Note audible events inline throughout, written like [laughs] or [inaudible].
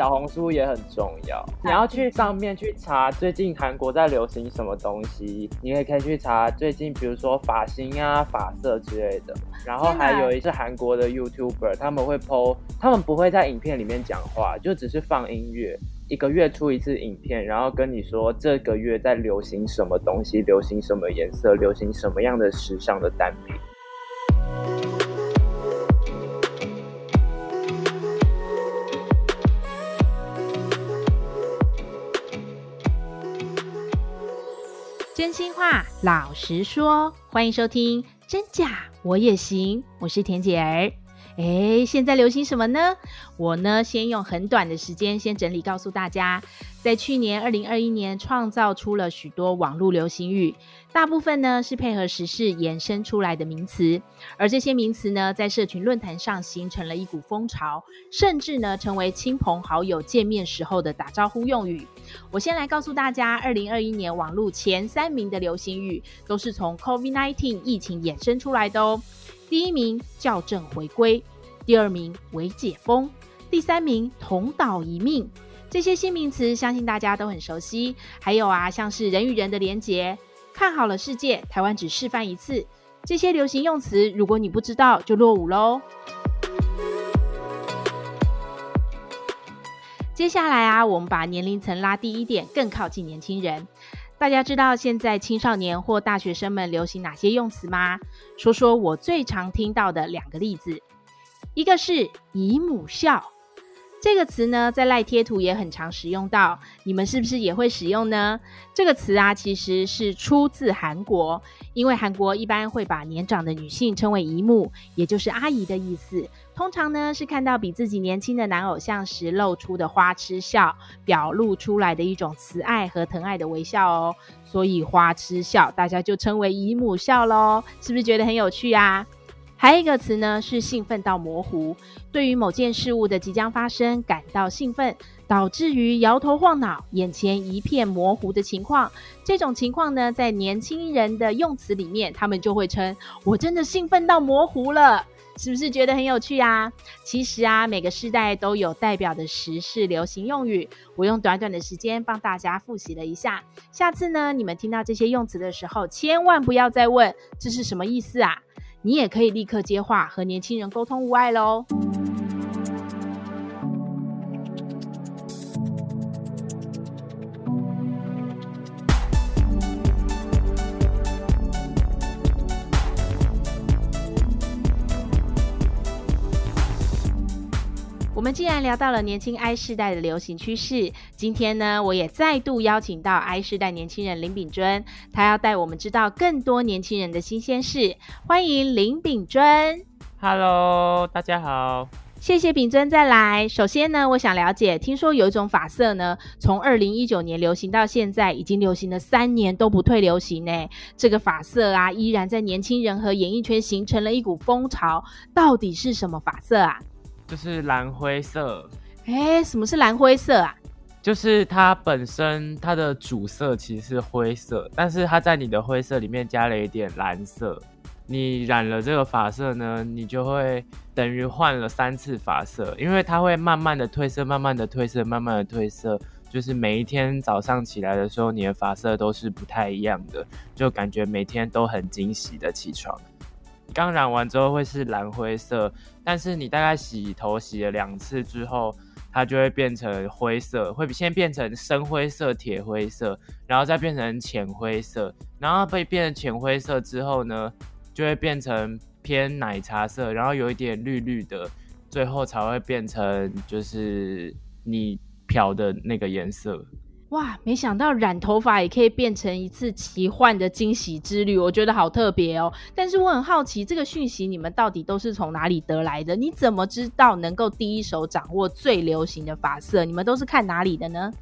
小红书也很重要，你要去上面去查最近韩国在流行什么东西，你也可以去查最近，比如说发型啊、发色之类的。然后还有一些韩国的 YouTuber，他们会 po，他们不会在影片里面讲话，就只是放音乐。一个月出一次影片，然后跟你说这个月在流行什么东西，流行什么颜色，流行什么样的时尚的单品。真心话，老实说，欢迎收听《真假我也行》，我是田姐儿。诶，现在流行什么呢？我呢，先用很短的时间先整理告诉大家，在去年二零二一年创造出了许多网络流行语，大部分呢是配合时事延伸出来的名词，而这些名词呢，在社群论坛上形成了一股风潮，甚至呢成为亲朋好友见面时候的打招呼用语。我先来告诉大家，二零二一年网络前三名的流行语都是从 COVID-19 疫情衍生出来的哦。第一名校正回归，第二名微解封，第三名同岛一命。这些新名词相信大家都很熟悉。还有啊，像是人与人的连结，看好了世界，台湾只示范一次。这些流行用词，如果你不知道，就落伍喽。接下来啊，我们把年龄层拉低一点，更靠近年轻人。大家知道现在青少年或大学生们流行哪些用词吗？说说我最常听到的两个例子，一个是姨母笑。这个词呢，在赖贴图也很常使用到，你们是不是也会使用呢？这个词啊，其实是出自韩国，因为韩国一般会把年长的女性称为姨母，也就是阿姨的意思。通常呢，是看到比自己年轻的男偶像时露出的花痴笑，表露出来的一种慈爱和疼爱的微笑哦。所以花痴笑，大家就称为姨母笑喽，是不是觉得很有趣啊？还有一个词呢，是兴奋到模糊，对于某件事物的即将发生感到兴奋，导致于摇头晃脑、眼前一片模糊的情况。这种情况呢，在年轻人的用词里面，他们就会称“我真的兴奋到模糊了”，是不是觉得很有趣啊？其实啊，每个时代都有代表的时事流行用语，我用短短的时间帮大家复习了一下。下次呢，你们听到这些用词的时候，千万不要再问这是什么意思啊！你也可以立刻接话，和年轻人沟通无碍喽。我们既然聊到了年轻 I 世代的流行趋势，今天呢，我也再度邀请到 I 世代年轻人林炳尊，他要带我们知道更多年轻人的新鲜事。欢迎林炳尊。Hello，大家好。谢谢秉尊再来。首先呢，我想了解，听说有一种发色呢，从二零一九年流行到现在，已经流行了三年都不退流行呢。这个发色啊，依然在年轻人和演艺圈形成了一股风潮。到底是什么发色啊？就是蓝灰色，哎，什么是蓝灰色啊？就是它本身它的主色其实是灰色，但是它在你的灰色里面加了一点蓝色。你染了这个发色呢，你就会等于换了三次发色，因为它会慢慢的褪色，慢慢的褪色，慢慢的褪色。就是每一天早上起来的时候，你的发色都是不太一样的，就感觉每天都很惊喜的起床。刚染完之后会是蓝灰色，但是你大概洗头洗了两次之后，它就会变成灰色，会先变成深灰色、铁灰色，然后再变成浅灰色，然后被变成浅灰色之后呢，就会变成偏奶茶色，然后有一点绿绿的，最后才会变成就是你漂的那个颜色。哇，没想到染头发也可以变成一次奇幻的惊喜之旅，我觉得好特别哦。但是我很好奇，这个讯息你们到底都是从哪里得来的？你怎么知道能够第一手掌握最流行的发色？你们都是看哪里的呢？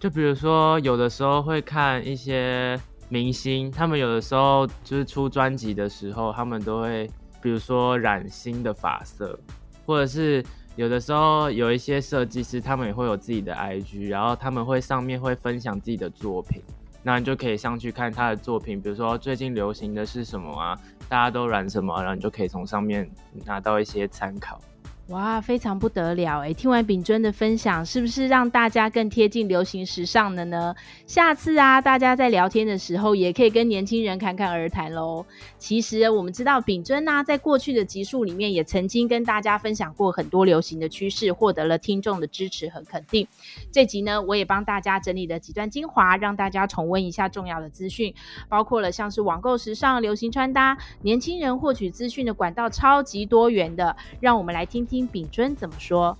就比如说，有的时候会看一些明星，他们有的时候就是出专辑的时候，他们都会，比如说染新的发色，或者是。有的时候有一些设计师，他们也会有自己的 IG，然后他们会上面会分享自己的作品，那你就可以上去看他的作品，比如说最近流行的是什么啊，大家都染什么，然后你就可以从上面拿到一些参考。哇，非常不得了哎！听完秉尊的分享，是不是让大家更贴近流行时尚了呢？下次啊，大家在聊天的时候，也可以跟年轻人侃侃而谈喽。其实我们知道，秉尊呢，在过去的集数里面，也曾经跟大家分享过很多流行的趋势，获得了听众的支持和肯定。这集呢，我也帮大家整理了几段精华，让大家重温一下重要的资讯，包括了像是网购时尚、流行穿搭，年轻人获取资讯的管道超级多元的，让我们来听听。听秉尊怎么说？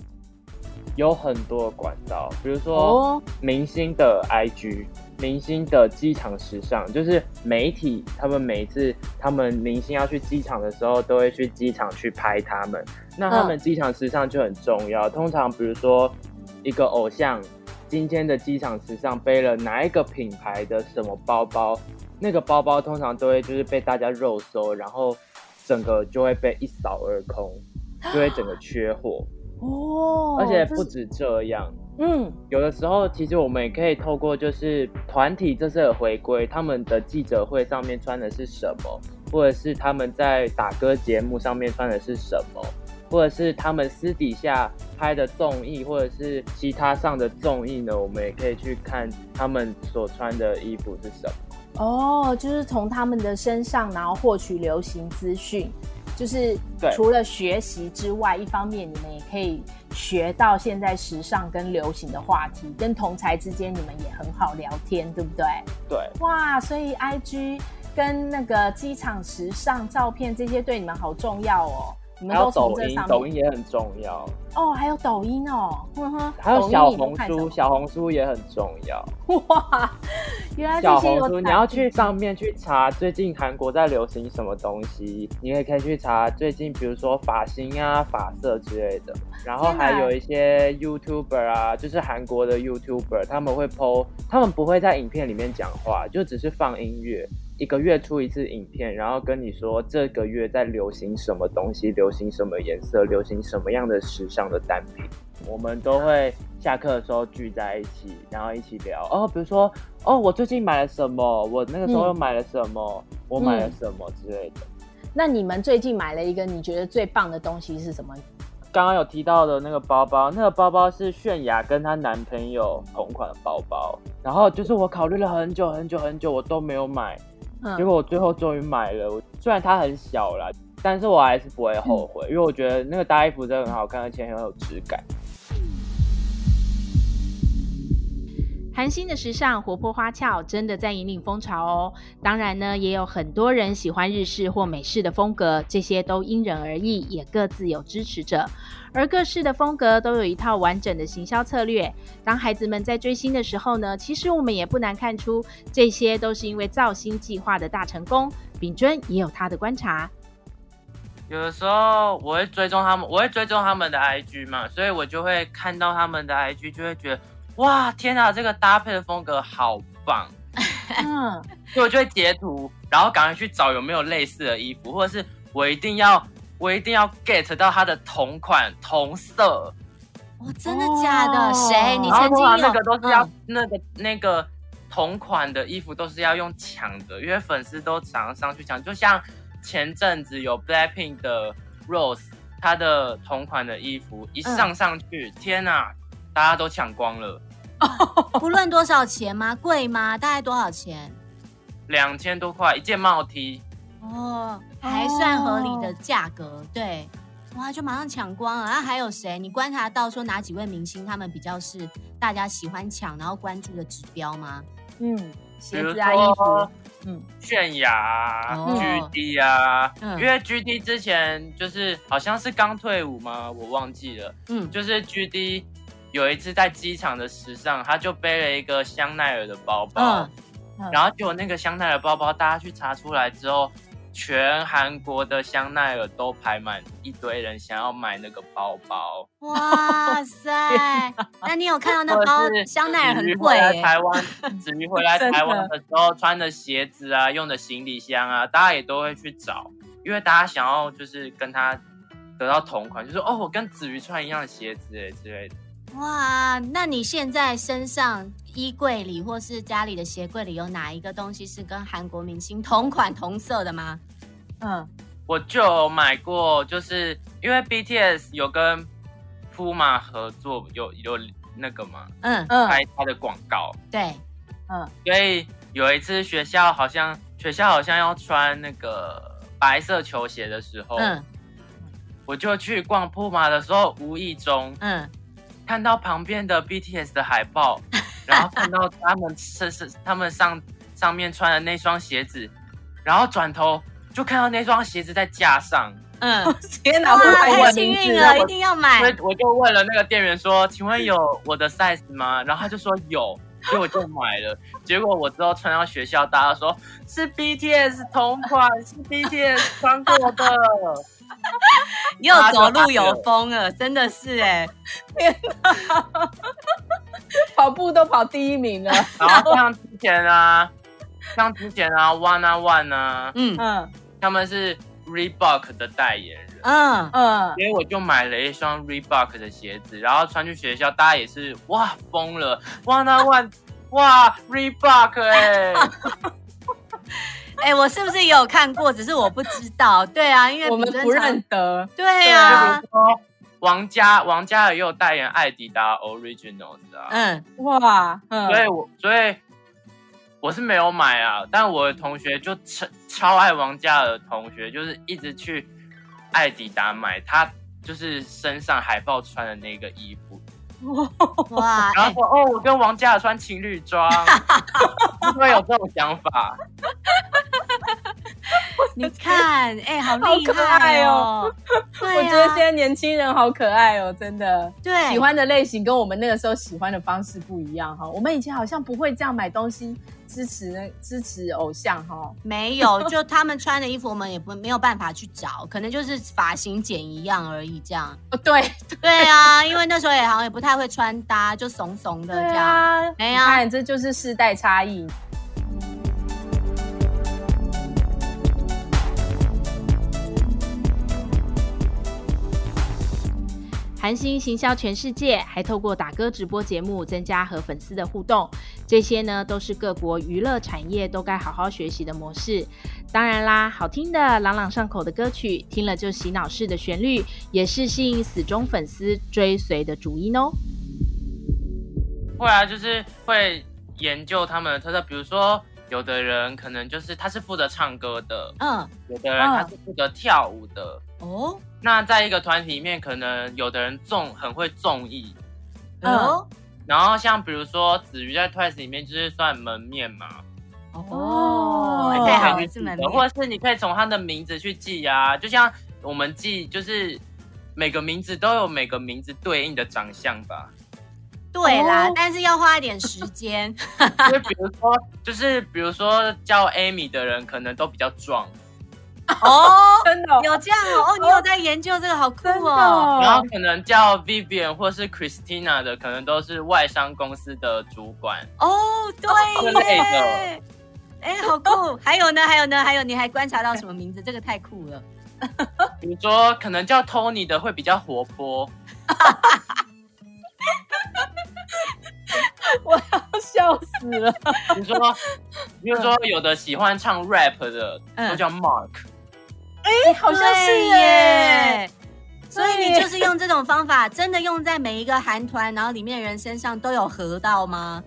有很多管道，比如说明星的 IG、明星的机场时尚，就是媒体他们每一次他们明星要去机场的时候，都会去机场去拍他们。那他们机场时尚就很重要。通常比如说一个偶像今天的机场时尚背了哪一个品牌的什么包包，那个包包通常都会就是被大家肉搜，然后整个就会被一扫而空。就会整个缺货哦，而且不止这样，嗯，有的时候其实我们也可以透过就是团体这次的回归，他们的记者会上面穿的是什么，或者是他们在打歌节目上面穿的是什么，或者是他们私底下拍的综艺，或者是其他上的综艺呢，我们也可以去看他们所穿的衣服是什么。哦，就是从他们的身上，然后获取流行资讯。就是除了学习之外，一方面你们也可以学到现在时尚跟流行的话题，跟同才之间你们也很好聊天，对不对？对。哇，所以 IG 跟那个机场时尚照片这些对你们好重要哦。你们都从这上面，抖音也很重要哦，还有抖音哦，呵呵，还有小红书，小红书也很重要。[laughs] 哇，原来小红书你要去上面去查最近韩国在流行什么东西，你也可以去查最近，比如说发型啊、发色之类的。然后还有一些 YouTuber 啊，就是韩国的 YouTuber，他们会 po，他们不会在影片里面讲话，就只是放音乐。一个月出一次影片，然后跟你说这个月在流行什么东西，流行什么颜色，流行什么样的时尚的单品，我们都会下课的时候聚在一起，然后一起聊哦，比如说哦，我最近买了什么，我那个时候又买了什么，嗯、我买了什么之类的。那你们最近买了一个你觉得最棒的东西是什么？刚刚有提到的那个包包，那个包包是泫雅跟她男朋友同款的包包，然后就是我考虑了很久很久很久，我都没有买。结果我最后终于买了，虽然它很小啦，但是我还是不会后悔，嗯、因为我觉得那个搭衣服真的很好看，而且很有质感。韩星的时尚活泼花俏，真的在引领风潮哦。当然呢，也有很多人喜欢日式或美式的风格，这些都因人而异，也各自有支持者。而各式的风格都有一套完整的行销策略。当孩子们在追星的时候呢，其实我们也不难看出，这些都是因为造星计划的大成功。秉尊也有他的观察。有的时候我会追踪他们，我会追踪他们的 IG 嘛，所以我就会看到他们的 IG，就会觉得。哇，天哪！这个搭配的风格好棒，[laughs] 嗯，所以我就会截图，然后赶快去找有没有类似的衣服，或者是我一定要，我一定要 get 到它的同款同色。哦，真的假的？谁？你曾经有？那个都是要、嗯、那个那个同款的衣服都是要用抢的，因为粉丝都常上去抢。就像前阵子有 Blackpink 的 Rose，她的同款的衣服一上上去，嗯、天哪，大家都抢光了。[laughs] 不论多少钱吗？贵吗？大概多少钱？两千多块一件帽 T。哦，还算合理的价格。哦、对，哇，就马上抢光了。那还有谁？你观察到说哪几位明星他们比较是大家喜欢抢然后关注的指标吗？嗯，鞋子啊，衣服。嗯，泫雅、GD 啊，嗯、因为 GD 之前就是好像是刚退伍吗？我忘记了。嗯，就是 GD。有一次在机场的时尚，他就背了一个香奈儿的包包，嗯嗯、然后结果那个香奈儿包包，大家去查出来之后，全韩国的香奈儿都排满一堆人想要买那个包包。哇塞！[laughs] 那你有看到那包香奈儿很贵、欸？台湾子瑜回来台湾的时候穿的鞋子啊，用的行李箱啊，大家也都会去找，因为大家想要就是跟他得到同款，就是哦，我跟子瑜穿一样的鞋子哎之类的。哇，那你现在身上衣柜里或是家里的鞋柜里有哪一个东西是跟韩国明星同款同色的吗？嗯，我就有买过，就是因为 BTS 有跟 Puma 合作，有有那个嘛，嗯。嗯。拍他的广告，对，嗯。所以有一次学校好像学校好像要穿那个白色球鞋的时候，嗯。我就去逛 Puma 的时候，无意中嗯，看到旁边的 BTS 的海报，[laughs] 然后看到他们是是他们上上面穿的那双鞋子，然后转头就看到那双鞋子在架上，嗯，[laughs] 天哪，太幸运了，一定要买所以。我就问了那个店员说：“请问有我的 size 吗？”然后他就说有，[laughs] 所以我就买了。结果我之后穿到学校，大家说是 BTS 同款，是 BTS 穿过的。[laughs] 又走路有风了，真的是哎，[laughs] 跑步都跑第一名了。[laughs] 然后像之前啊，像之前啊，One on One 啊，嗯嗯他们是 Reebok 的代言人。嗯，嗯，所以我就买了一双 Reebok 的鞋子，然后穿去学校，大家也是哇疯了，One on One，哇 Reebok 哎、[laughs] 哎，我是不是也有看过？只是我不知道。对啊，因为我们不认得。对啊比，如说王嘉，王嘉尔也有代言艾迪达 Originals 啊，嗯，哇，嗯，所以我所以我是没有买啊，但我的同学就超超爱王嘉尔的同学，就是一直去艾迪达买他就是身上海报穿的那个衣服，[laughs] 哇，哎然后说、哦，我跟王嘉尔穿情侣装，[laughs] 会不会有这种想法？你看，哎，好好厉害爱哦！[laughs] 我对觉得现啊，在年轻人好可爱哦，真的。对，喜欢的类型跟我们那个时候喜欢的方式不一样哈。我们以前好像不会这样买东西支持支持偶像哈。没有，[laughs] 就他们穿的衣服，我们也不没有办法去找，可能就是发型剪一样而已，这样。哦，对 [laughs] 对啊，因为那时候也好像也不太会穿搭，就怂怂的这样。啊，哎呀你看这就是世代差异。韩星行销全世界，还透过打歌直播节目增加和粉丝的互动，这些呢都是各国娱乐产业都该好好学习的模式。当然啦，好听的朗朗上口的歌曲，听了就洗脑式的旋律，也是吸引死忠粉丝追随的主因哦。会啊，就是会研究他们的特色，比如说有的人可能就是他是负责唱歌的，嗯，有的人他是负责跳舞的。哦，那在一个团体里面，可能有的人重很会重艺，嗯。哦，然后像比如说子瑜在 Twice 里面就是算门面嘛，哦。太好了，可以去记得，是门面。或者是你可以从他的名字去记啊，就像我们记就是每个名字都有每个名字对应的长相吧。对啦哦，但是要花一点时间。[laughs] 就比如说，就是比如说叫 Amy 的人，可能都比较壮，哦，[laughs] 真的哦有这样哦，哦，你有在研究这个，好酷哦。然后可能叫 Vivian 或是 Christina 的，可能都是外商公司的主管。哦，对之类耶，哎，好酷。还有呢，还有呢，还有，你还观察到什么名字？这个太酷了。[laughs] 比如说，可能叫 Tony 的会比较活泼，我要笑死了。你说，比如说有的喜欢唱 rap 的嗯都叫 Mark。哎，好像是耶。所以你就是用这种方法，真的用在每一个韩团，然后里面的人身上都有合到吗？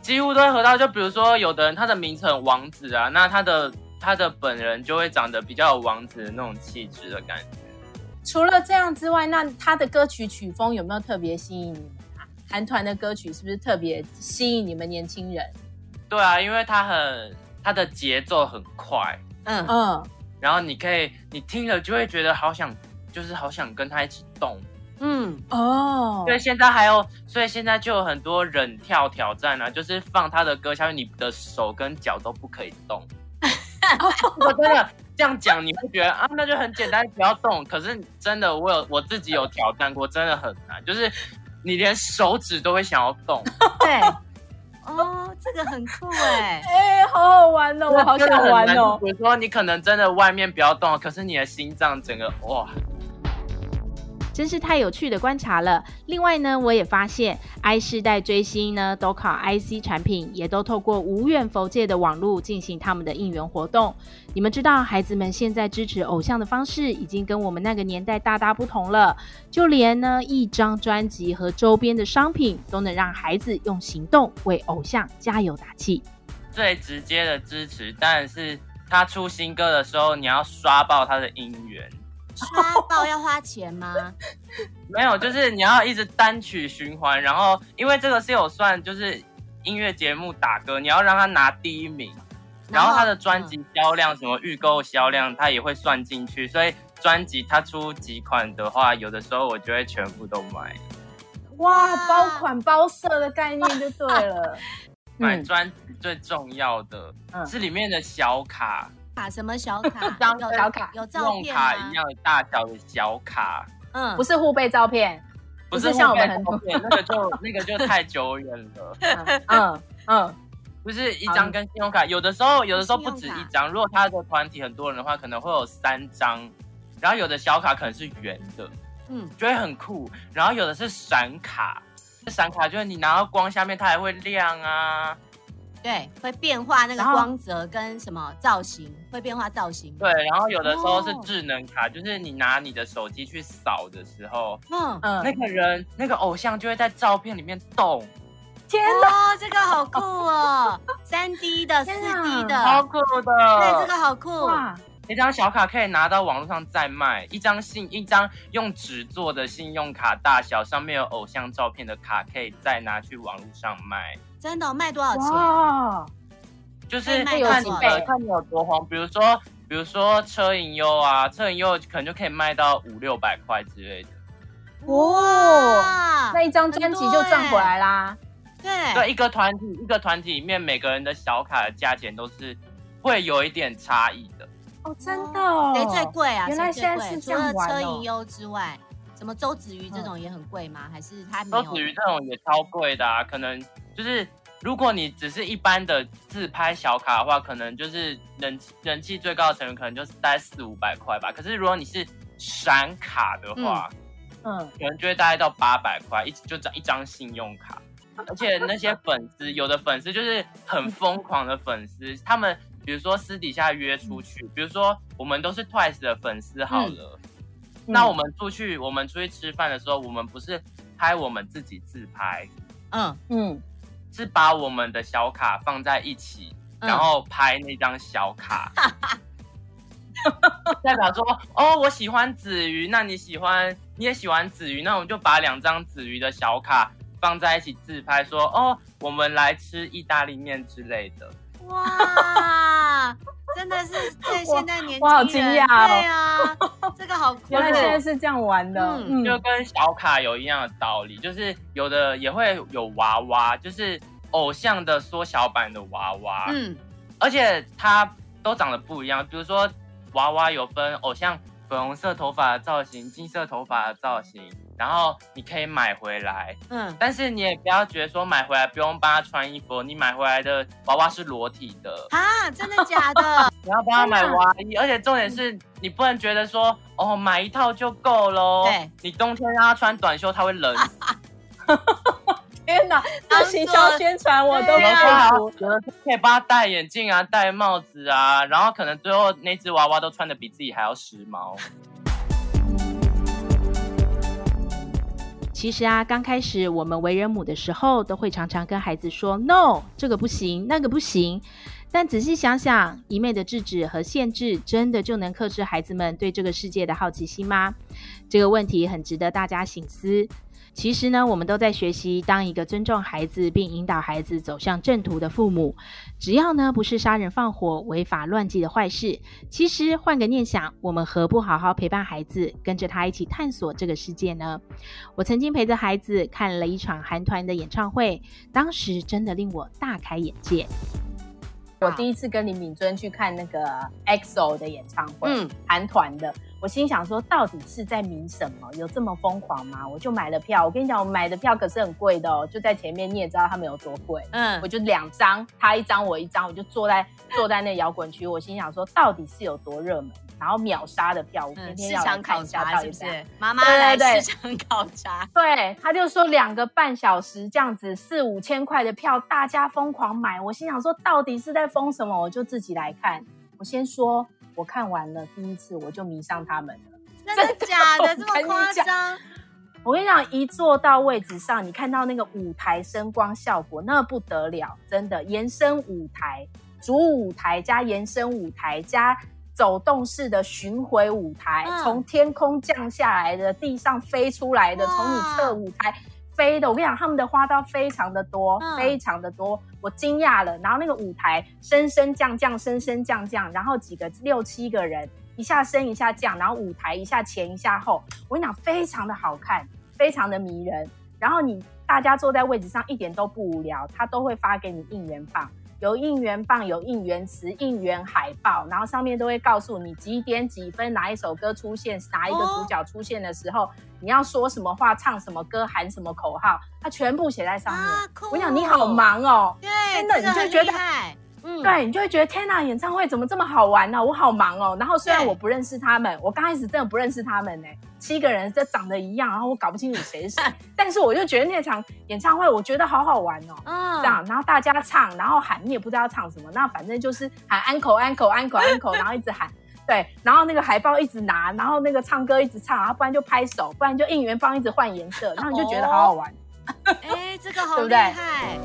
几乎都会合到，就比如说有的人他的名字很王子啊，那他的他的本人就会长得比较有王子的那种气质的感觉。除了这样之外，那他的歌曲曲风有没有特别吸引你？韩团的歌曲是不是特别吸引你们年轻人？对啊，因为它很它的节奏很快，嗯，嗯，然后你可以你听了就会觉得好想，就是好想跟他一起动。嗯，哦，所以现在还有，所以现在就有很多忍跳挑战啊，就是放他的歌下去，你的手跟脚都不可以动。[laughs] 我真的这样讲，你会觉得啊，那就很简单，不要动。可是真的，我有我自己有挑战过，真的很难，就是你连手指都会想要动。[laughs] 对。[laughs] 哦，这个很酷哎。[laughs] 哎、好好玩哦，我好想玩哦。比如说，你可能真的外面不要动，可是你的心脏整个哇。真是太有趣的观察了。另外呢，我也发现 I 世代追星呢，都靠 IC 产品，也都透过无远弗届的网络进行他们的应援活动。你们知道，孩子们现在支持偶像的方式，已经跟我们那个年代大大不同了。就连呢，一张专辑和周边的商品，都能让孩子用行动为偶像加油打气。最直接的支持，当然是他出新歌的时候，你要刷爆他的音源。刷爆要花钱吗？[laughs] 没有，就是你要一直单曲循环，然后因为这个是有算，就是音乐节目打歌，你要让他拿第一名，然后他的专辑销量、什么预购销量，他也会算进去。所以专辑他出几款的话，有的时候我就会全部都买。哇，包款包色的概念就对了。[laughs] 买专辑最重要的是里面的小卡。卡什么小卡？[laughs] 张小卡有照片卡一样大小的小卡，嗯，不是互背照片，不是像我们很多，那个就那个就太久远了。嗯 [laughs] 嗯，不是一张跟信用卡，有的时候有的时候不止一张。如果他的团体很多人的话，可能会有三张。然后有的小卡可能是圆的，嗯，就会很酷。然后有的是闪卡，闪卡就是你拿到光下面它还会亮啊。对，会变化那个光泽跟什么造型，会变化造型。对，然后有的时候是智能卡，哦、就是你拿你的手机去扫的时候，嗯嗯，那个人那个偶像就会在照片里面动。天哪，这个好酷哦！[laughs] 三 D 的、四 D 的，好酷的。对，这个好酷。哇，一张小卡可以拿到网络上再卖，一张信一张用纸做的信用卡大小，上面有偶像照片的卡，可以再拿去网络上卖。真的卖多少钱？就是看你的看你有多红，比如说比如说车银优啊，车银优可能就可以卖到五六百块之类的。哇，那一张专辑就赚回来啦。对对，一个团体一个团体里面每个人的小卡的价钱都是会有一点差异的。哦，真的？谁最贵啊？原来现在是这样哦。除了车银优之外，什么周子瑜这种也很贵吗？还是他没有？周子瑜这种也超贵的啊，可能。就是如果你只是一般的自拍小卡的话，可能就是人人气最高的成员可能就是大概四五百块吧。可是如果你是闪卡的话，嗯，嗯。可能就会大概到八百块，一就一张信用卡。而且那些粉丝，有的粉丝就是很疯狂的粉丝，他们比如说私底下约出去，比如说我们都是 Twice 的粉丝好了，嗯、那我们出去我们出去吃饭的时候，我们不是拍我们自己自拍，嗯。嗯。嗯是把我们的小卡放在一起，然后拍那张小卡，[laughs] 代表说哦，我喜欢子瑜，那你喜欢，你也喜欢子瑜，那我们就把两张子瑜的小卡放在一起自拍说，说哦，我们来吃意大利面之类的。哇，真的是对现在年轻人，我好惊讶哦！对啊，这个好酷，[laughs] 原来现在是这样玩的，嗯，就跟小卡有一样的道理，就是有的也会有娃娃，就是偶像的缩小版的娃娃，嗯，而且它都长得不一样，比如说娃娃有分偶像粉红色头发的造型、金色头发的造型。然后你可以买回来，嗯，但是你也不要觉得说买回来不用帮他穿衣服，你买回来的娃娃是裸体的啊？真的假的？[laughs] 你要帮他买娃衣，而且重点是你不能觉得说哦买一套就够喽，对，你冬天让他穿短袖他会冷。[laughs] 天哪，[laughs] 这行销宣传我都佩服。有的可以帮他戴眼镜啊，戴帽子啊，然后可能最后那只娃娃都穿的比自己还要时髦。其实啊，刚开始我们为人母的时候，都会常常跟孩子说 “no”，这个不行，那个不行。但仔细想想，一味的制止和限制，真的就能克制孩子们对这个世界的好奇心吗？这个问题很值得大家醒思。其实呢，我们都在学习当一个尊重孩子并引导孩子走向正途的父母。只要呢不是杀人放火、违法乱纪的坏事，其实换个念想，我们何不好好陪伴孩子，跟着他一起探索这个世界呢？我曾经陪着孩子看了一场韩团的演唱会，当时真的令我大开眼界。我第一次跟林敏尊去看那个 EXO 的演唱会，嗯，韩团的。我心想说，到底是在迷什么？有这么疯狂吗？我就买了票。我跟你讲，我买的票可是很贵的哦，就在前面，你也知道他们有多贵。嗯，我就两张，他一张，我一张，我就坐在坐在那摇滚区。我心想说，到底是有多热门？然后秒杀的票，我天天要来看一下到底是妈妈来市场考察。对，他就说两个半小时这样子四五千块的票，大家疯狂买。我心想说，到底是在疯什么？我就自己来看。我先说，我看完了第一次，我就迷上他们了。真的假的？这么夸张？[laughs] 我跟你讲，一坐到位置上，你看到那个舞台声光效果，那不得了，真的延伸舞台、主舞台加延伸舞台加走动式的巡回舞台，从、嗯、天空降下来的，地上飞出来的，从你侧舞台飞的。我跟你讲，他们的花刀非常的多，嗯、非常的多，我惊讶了。然后那个舞台升升降降，升升降降，然后几个六七个人。一下升一下降，然后舞台一下前一下后，我跟你讲，非常的好看，非常的迷人。然后你大家坐在位置上一点都不无聊，他都会发给你应援棒，有应援棒，有应援词、应援海报，然后上面都会告诉你几点几分哪一首歌出现，哪一个主角出现的时候，哦、你要说什么话，唱什么歌，喊什么口号，它全部写在上面。啊、我跟你讲，你好忙哦，对，真的，你就觉得。嗯，对，你就会觉得天哪，演唱会怎么这么好玩呢？啊？我好忙哦。然后虽然我不认识他们，我刚开始真的不认识他们呢，七个人这长得一样，然后我搞不清楚谁是谁，[laughs] 但是我就觉得那场演唱会我觉得好好玩哦。嗯，这样，然后大家唱，然后喊，你也不知道要唱什么，那反正就是喊 uncle uncle uncle uncle，，然后一直喊，对，然后那个海报一直拿，然后那个唱歌一直唱，然后不然就拍手，不然就应援棒一直换颜色，然后你就觉得好好玩。哎，这个好厉害。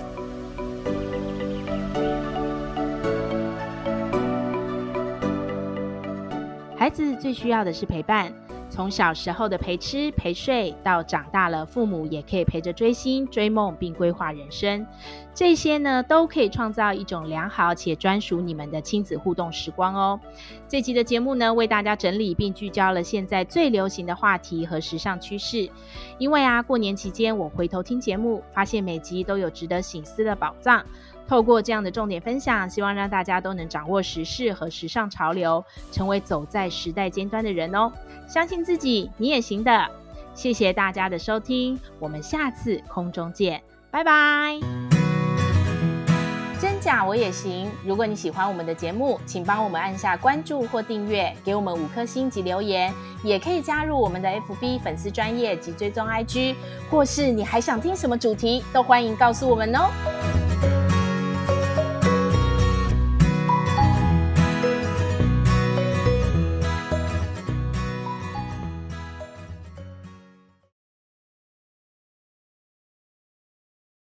孩子最需要的是陪伴，从小时候的陪吃陪睡，到长大了，父母也可以陪着追星追梦，并规划人生。这些呢，都可以创造一种良好且专属你们的亲子互动时光哦。这集的节目呢，为大家整理并聚焦了现在最流行的话题和时尚趋势。因为啊，过年期间我回头听节目，发现每集都有值得醒思的宝藏。透过这样的重点分享，希望让大家都能掌握时事和时尚潮流，成为走在时代尖端的人哦。相信自己，你也行的。谢谢大家的收听，我们下次空中见，拜拜。真假我也行。如果你喜欢我们的节目，请帮我们按下关注或订阅，给我们五颗星及留言，也可以加入我们的 FB 粉丝专业及追踪 IG，或是你还想听什么主题，都欢迎告诉我们哦。